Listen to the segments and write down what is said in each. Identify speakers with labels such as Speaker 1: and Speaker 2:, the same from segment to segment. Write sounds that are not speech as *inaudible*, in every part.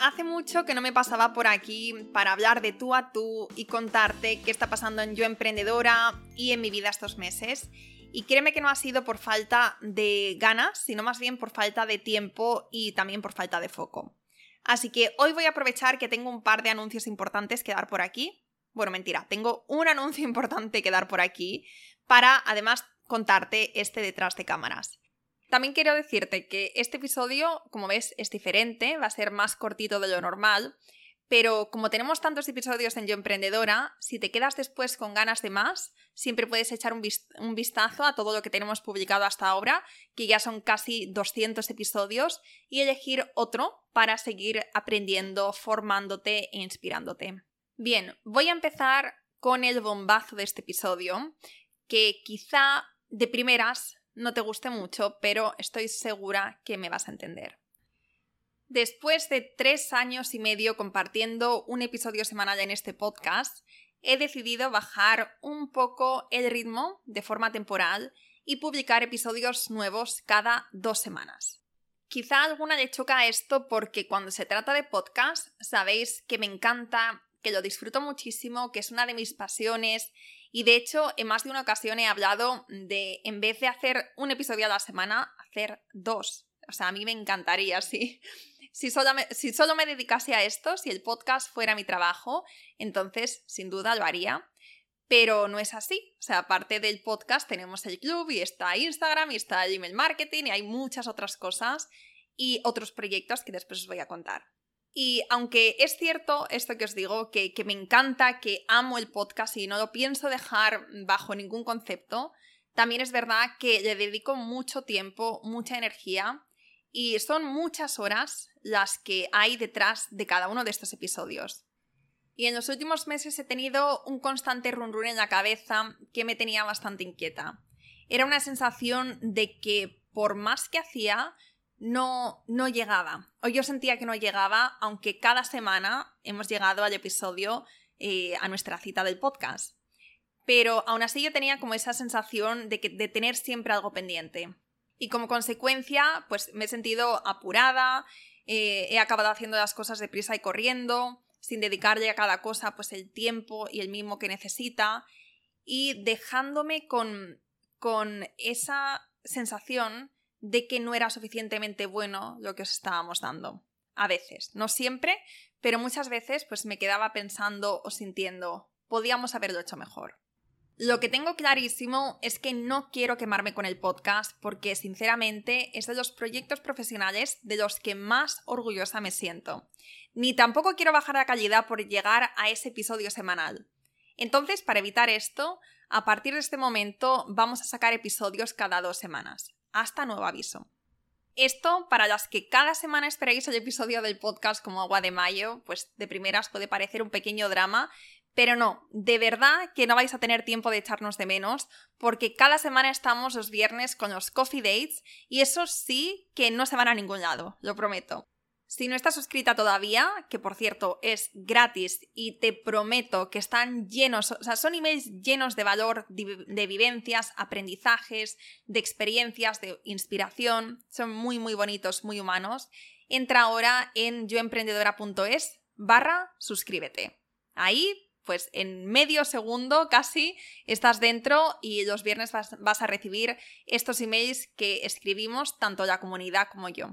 Speaker 1: hace mucho que no me pasaba por aquí para hablar de tú a tú y contarte qué está pasando en Yo Emprendedora y en mi vida estos meses. Y créeme que no ha sido por falta de ganas, sino más bien por falta de tiempo y también por falta de foco. Así que hoy voy a aprovechar que tengo un par de anuncios importantes que dar por aquí. Bueno, mentira, tengo un anuncio *laughs* importante que dar por aquí para además contarte este detrás de cámaras. También quiero decirte que este episodio, como ves, es diferente, va a ser más cortito de lo normal, pero como tenemos tantos episodios en Yo Emprendedora, si te quedas después con ganas de más, siempre puedes echar un, vistazo a todo lo que tenemos publicado hasta ahora, que ya son casi 200 episodios, y elegir otro para seguir aprendiendo, formándote e inspirándote. Bien, voy a empezar con el bombazo de este episodio, que quizá de primeras no te guste mucho, pero estoy segura que me vas a entender. Después de tres años y medio compartiendo un episodio semanal en este podcast, he decidido bajar un poco el ritmo de forma temporal y publicar episodios nuevos cada dos semanas. Quizá alguna le choca esto porque cuando se trata de podcast sabéis que me encanta, que lo disfruto muchísimo, que es una de mis pasiones y de hecho, en más de una ocasión he hablado de, en vez de hacer un episodio a la semana, hacer dos. O sea, a mí me encantaría, sí. *laughs* Si solo, me, si solo me dedicase a esto, si el podcast fuera mi trabajo, entonces sin duda lo haría. Pero no es así. O sea, aparte del podcast tenemos el club y está Instagram y está el email marketing y hay muchas otras cosas y otros proyectos que después os voy a contar. Y aunque es cierto esto que os digo, que, me encanta, que amo el podcast y no lo pienso dejar bajo ningún concepto, también es verdad que le dedico mucho tiempo, mucha energía y son muchas horas las que hay detrás de cada uno de estos episodios. Y en los últimos meses he tenido un constante run run en la cabeza que me tenía bastante inquieta. Era una sensación de que por más que hacía, no, no llegaba. O yo sentía que no llegaba, aunque cada semana hemos llegado al episodio, eh, a nuestra cita del podcast. Pero aún así yo tenía como esa sensación de, que, de tener siempre algo pendiente. Y como consecuencia, pues me he sentido apurada, eh, he acabado haciendo las cosas deprisa y corriendo, sin dedicarle a cada cosa pues el tiempo y el mismo que necesita, y dejándome con, con esa sensación de que no era suficientemente bueno lo que os estábamos dando. A veces, no siempre, pero muchas veces pues me quedaba pensando o sintiendo, podíamos haberlo hecho mejor. Lo que tengo clarísimo es que no quiero quemarme con el podcast porque sinceramente es de los proyectos profesionales de los que más orgullosa me siento. Ni tampoco quiero bajar la calidad por llegar a ese episodio semanal. Entonces, para evitar esto, a partir de este momento vamos a sacar episodios cada dos semanas hasta nuevo aviso. Esto, para las que cada semana esperáis el episodio del podcast como agua de mayo, pues de primeras puede parecer un pequeño drama, pero no, de verdad que no vais a tener tiempo de echarnos de menos, porque cada semana estamos los viernes con los coffee dates y eso sí que no se van a ningún lado, lo prometo. Si no estás suscrita todavía, que por cierto es gratis y te prometo que están llenos, o sea, son emails llenos de valor, de vivencias, aprendizajes, de experiencias, de inspiración, son muy muy bonitos, muy humanos, entra ahora en yoemprendedora.es barra suscríbete. Ahí pues en medio segundo casi estás dentro y los viernes vas, vas, a recibir estos emails que escribimos tanto la comunidad como yo.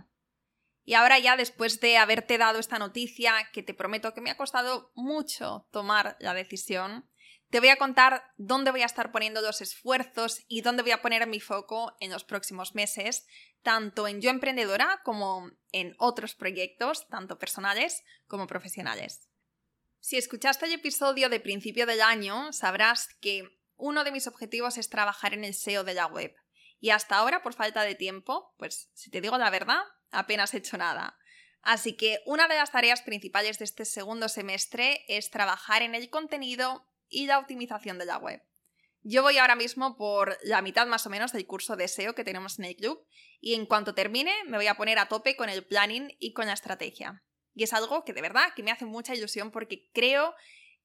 Speaker 1: Y ahora ya después de haberte dado esta noticia, que te prometo que me ha costado mucho tomar la decisión, te voy a contar dónde voy a estar poniendo los esfuerzos y dónde voy a poner mi foco en los próximos meses, tanto en Yo Emprendedora como en otros proyectos, tanto personales como profesionales. Si escuchaste el episodio de principio del año, sabrás que uno de mis objetivos es trabajar en el SEO de la web. Y hasta ahora, por falta de tiempo, pues si te digo la verdad, apenas he hecho nada. Así que una de las tareas principales de este segundo semestre es trabajar en el contenido y la optimización de la web. Yo voy ahora mismo por la mitad más o menos del curso de SEO que tenemos en el club y en cuanto termine me voy a poner a tope con el planning y con la estrategia. Y es algo que de verdad que me hace mucha ilusión porque creo,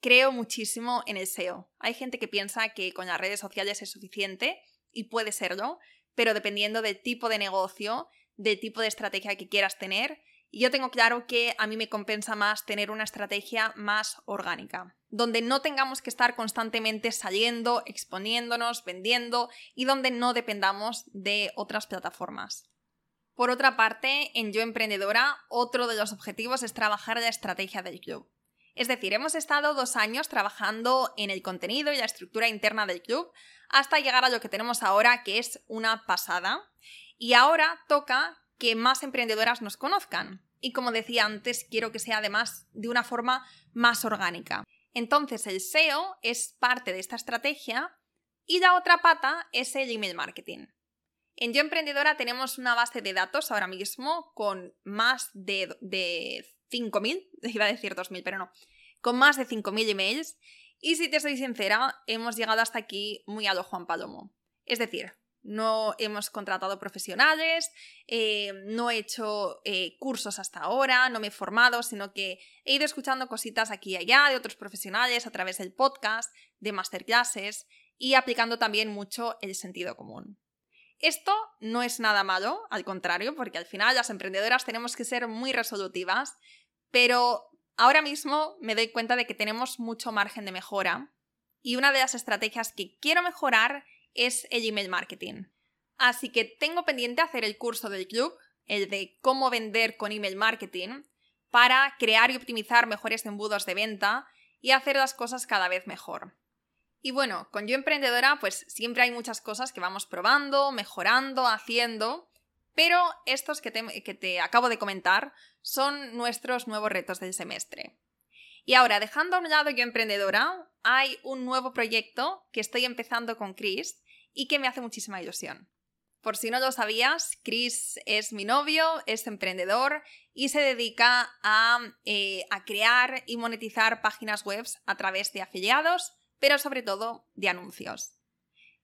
Speaker 1: creo muchísimo en el SEO. Hay gente que piensa que con las redes sociales es suficiente y puede serlo, pero dependiendo del tipo de negocio del tipo de estrategia que quieras tener Y yo tengo claro que a mí me compensa más tener una estrategia más orgánica, donde no tengamos que estar constantemente saliendo, exponiéndonos, vendiendo y donde no dependamos de otras plataformas. Por otra parte, en Yo Emprendedora, otro de los objetivos es trabajar la estrategia del club. Es decir, hemos estado dos años trabajando en el contenido y la estructura interna del club hasta llegar a lo que tenemos ahora, que es una pasada. Y ahora toca que más emprendedoras nos conozcan. Y como decía antes, quiero que sea además de una forma más orgánica. Entonces el SEO es parte de esta estrategia y la otra pata es el email marketing. En Yo Emprendedora tenemos una base de datos ahora mismo con más de, de 5.000, *laughs* iba a decir 2.000, pero no, con más de 5.000 emails. Y si te soy sincera, hemos llegado hasta aquí muy a lo Juan Palomo. Es decir, no hemos contratado profesionales, eh, no he hecho eh, cursos hasta ahora, no me he formado, sino que he ido escuchando cositas aquí y allá de otros profesionales a través del podcast, de masterclasses y aplicando también mucho el sentido común. Esto no es nada malo, al contrario, porque al final las emprendedoras tenemos que ser muy resolutivas, pero ahora mismo me doy cuenta de que tenemos mucho margen de mejora y una de las estrategias que quiero mejorar es el email marketing. Así que tengo pendiente hacer el curso del club, el de cómo vender con email marketing, para crear y optimizar mejores embudos de venta y hacer las cosas cada vez mejor. Y bueno, con Yo Emprendedora pues siempre hay muchas cosas que vamos probando, mejorando, haciendo, pero estos que te, que te acabo de comentar son nuestros nuevos retos del semestre. Y ahora, dejando a un lado Yo Emprendedora, hay un nuevo proyecto que estoy empezando con Chris y que me hace muchísima ilusión. Por si no lo sabías, Chris es mi novio, es emprendedor y se dedica a, eh, crear y monetizar páginas web a través de afiliados, pero sobre todo de anuncios.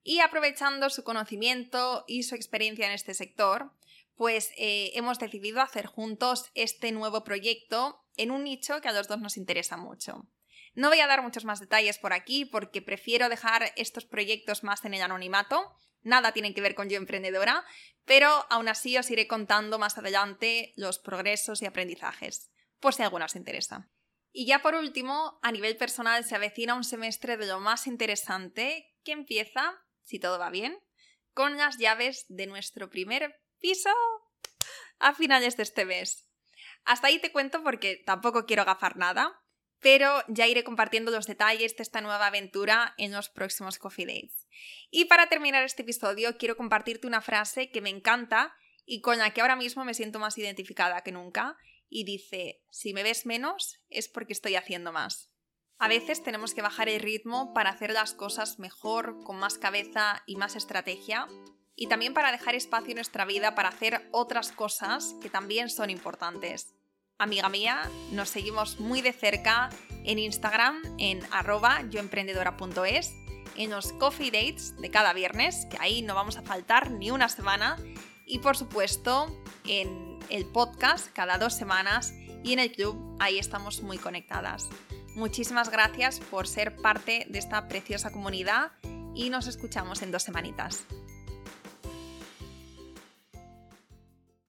Speaker 1: Y aprovechando su conocimiento y su experiencia en este sector, pues eh, hemos decidido hacer juntos este nuevo proyecto en un nicho que a los dos nos interesa mucho. No voy a dar muchos más detalles por aquí porque prefiero dejar estos proyectos más en el anonimato. Nada tiene que ver con yo emprendedora, pero aún así os iré contando más adelante los progresos y aprendizajes, por si alguna os interesa. Y ya por último, a nivel personal se avecina un semestre de lo más interesante que empieza, si todo va bien, con las llaves de nuestro primer piso a finales de este mes. Hasta ahí te cuento porque tampoco quiero gafar nada, pero ya iré compartiendo los detalles de esta nueva aventura en los próximos Coffee Days. Y para terminar este episodio, quiero compartirte una frase que me encanta y con la que ahora mismo me siento más identificada que nunca, y dice, si me ves menos es porque estoy haciendo más. A veces tenemos que bajar el ritmo para hacer las cosas mejor, con más cabeza y más estrategia, y también para dejar espacio en nuestra vida para hacer otras cosas que también son importantes amiga mía, nos seguimos muy de cerca en Instagram en arroba yoemprendedora.es, en los coffee dates de cada viernes, que ahí no vamos a faltar ni una semana, y por supuesto en el podcast cada dos semanas y en el club, ahí estamos muy conectadas. Muchísimas gracias por ser parte de esta preciosa comunidad y nos escuchamos en dos semanitas.